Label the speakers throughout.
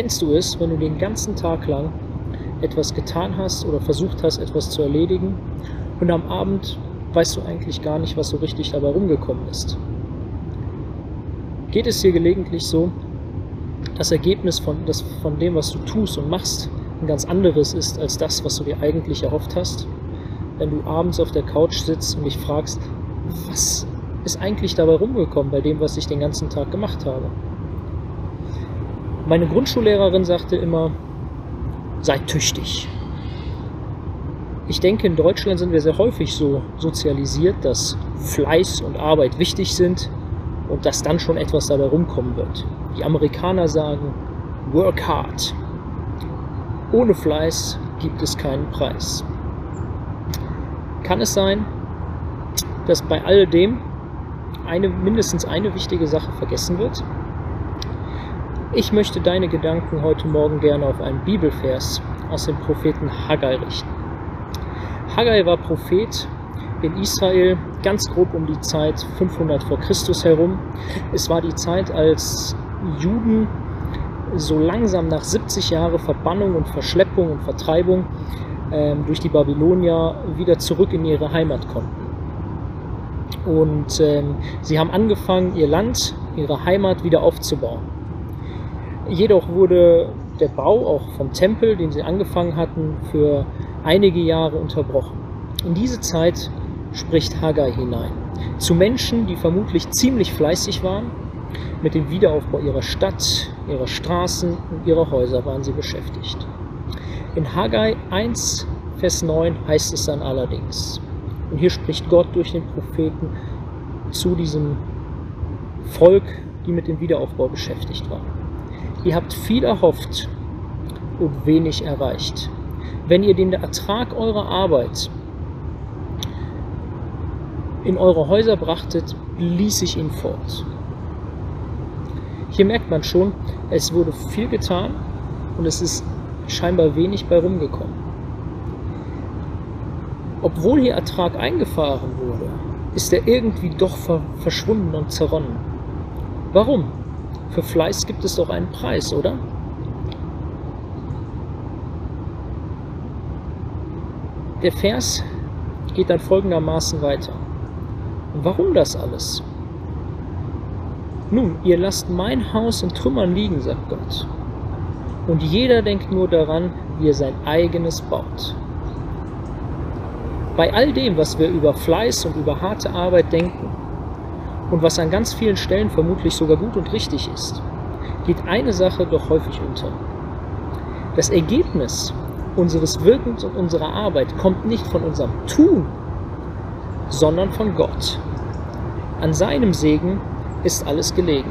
Speaker 1: Kennst du es, wenn du den ganzen Tag lang etwas getan hast oder versucht hast, etwas zu erledigen und am Abend weißt du eigentlich gar nicht, was so richtig dabei rumgekommen ist? Geht es dir gelegentlich so, das Ergebnis von, das, von dem, was du tust und machst, ein ganz anderes ist als das, was du dir eigentlich erhofft hast? Wenn du abends auf der Couch sitzt und dich fragst, was ist eigentlich dabei rumgekommen bei dem, was ich den ganzen Tag gemacht habe? Meine Grundschullehrerin sagte immer, sei tüchtig. Ich denke, in Deutschland sind wir sehr häufig so sozialisiert, dass Fleiß und Arbeit wichtig sind und dass dann schon etwas dabei rumkommen wird. Die Amerikaner sagen, work hard. Ohne Fleiß gibt es keinen Preis. Kann es sein, dass bei all dem eine, mindestens eine wichtige Sache vergessen wird? Ich möchte deine Gedanken heute Morgen gerne auf einen Bibelvers aus dem Propheten Haggai richten. Haggai war Prophet in Israel ganz grob um die Zeit 500 vor Christus herum. Es war die Zeit, als Juden so langsam nach 70 Jahren Verbannung und Verschleppung und Vertreibung ähm, durch die Babylonier wieder zurück in ihre Heimat konnten. Und ähm, sie haben angefangen, ihr Land, ihre Heimat wieder aufzubauen. Jedoch wurde der Bau auch vom Tempel, den sie angefangen hatten, für einige Jahre unterbrochen. In diese Zeit spricht Haggai hinein. Zu Menschen, die vermutlich ziemlich fleißig waren. Mit dem Wiederaufbau ihrer Stadt, ihrer Straßen und ihrer Häuser waren sie beschäftigt. In Haggai 1, Vers 9 heißt es dann allerdings, und hier spricht Gott durch den Propheten zu diesem Volk, die mit dem Wiederaufbau beschäftigt waren. Ihr habt viel erhofft und wenig erreicht. Wenn ihr den Ertrag eurer Arbeit in eure Häuser brachtet, ließ ich ihn fort. Hier merkt man schon, es wurde viel getan und es ist scheinbar wenig bei rumgekommen. Obwohl hier Ertrag eingefahren wurde, ist er irgendwie doch verschwunden und zerronnen. Warum? Für Fleiß gibt es doch einen Preis, oder? Der Vers geht dann folgendermaßen weiter. Warum das alles? Nun, ihr lasst mein Haus in Trümmern liegen, sagt Gott. Und jeder denkt nur daran, wie er sein eigenes baut. Bei all dem, was wir über Fleiß und über harte Arbeit denken und was an ganz vielen Stellen vermutlich sogar gut und richtig ist, geht eine Sache doch häufig unter. Das Ergebnis unseres Wirkens und unserer Arbeit kommt nicht von unserem Tun, sondern von Gott. An seinem Segen ist alles gelegen.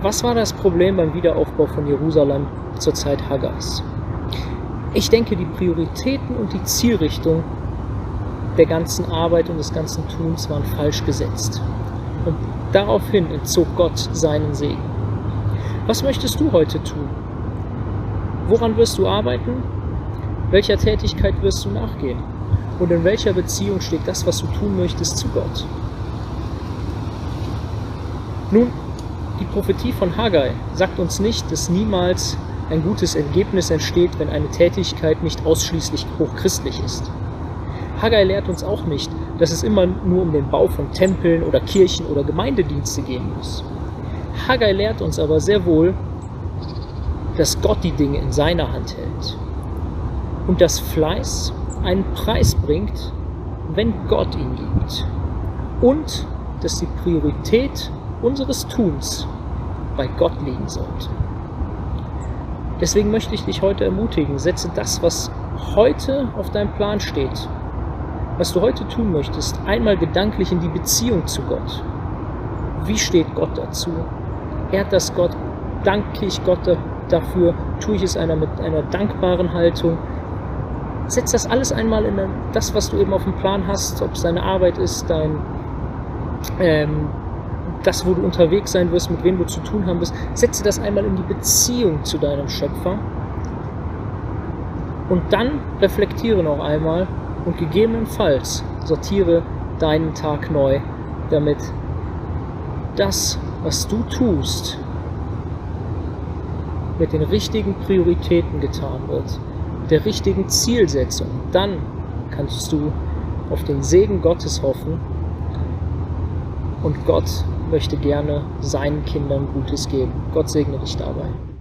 Speaker 1: Was war das Problem beim Wiederaufbau von Jerusalem zur Zeit Haggais? Ich denke, die Prioritäten und die Zielrichtung der ganzen Arbeit und des ganzen Tuns waren falsch gesetzt. Und daraufhin entzog Gott seinen Segen. Was möchtest du heute tun? Woran wirst du arbeiten? Welcher Tätigkeit wirst du nachgehen? Und in welcher Beziehung steht das, was du tun möchtest, zu Gott? Nun, die Prophetie von Haggai sagt uns nicht, dass niemals ein gutes Ergebnis entsteht, wenn eine Tätigkeit nicht ausschließlich hochchristlich ist. Haggai lehrt uns auch nicht, dass es immer nur um den Bau von Tempeln oder Kirchen oder Gemeindedienste gehen muss. Haggai lehrt uns aber sehr wohl, dass Gott die Dinge in seiner Hand hält und dass Fleiß einen Preis bringt, wenn Gott ihn gibt. Und dass die Priorität unseres Tuns bei Gott liegen sollte. Deswegen möchte ich dich heute ermutigen, setze das, was heute auf deinem Plan steht, was du heute tun möchtest, einmal gedanklich in die Beziehung zu Gott. Wie steht Gott dazu? Ehrt das Gott? Danke ich Gott dafür? Tue ich es einer mit einer dankbaren Haltung? setz das alles einmal in das, was du eben auf dem Plan hast, ob es deine Arbeit ist, dein, ähm, das, wo du unterwegs sein wirst, mit wem du zu tun haben wirst, setze das einmal in die Beziehung zu deinem Schöpfer und dann reflektiere noch einmal und gegebenenfalls sortiere deinen Tag neu, damit das, was du tust, mit den richtigen Prioritäten getan wird, der richtigen Zielsetzung, dann kannst du auf den Segen Gottes hoffen und Gott möchte gerne seinen Kindern Gutes geben. Gott segne dich dabei.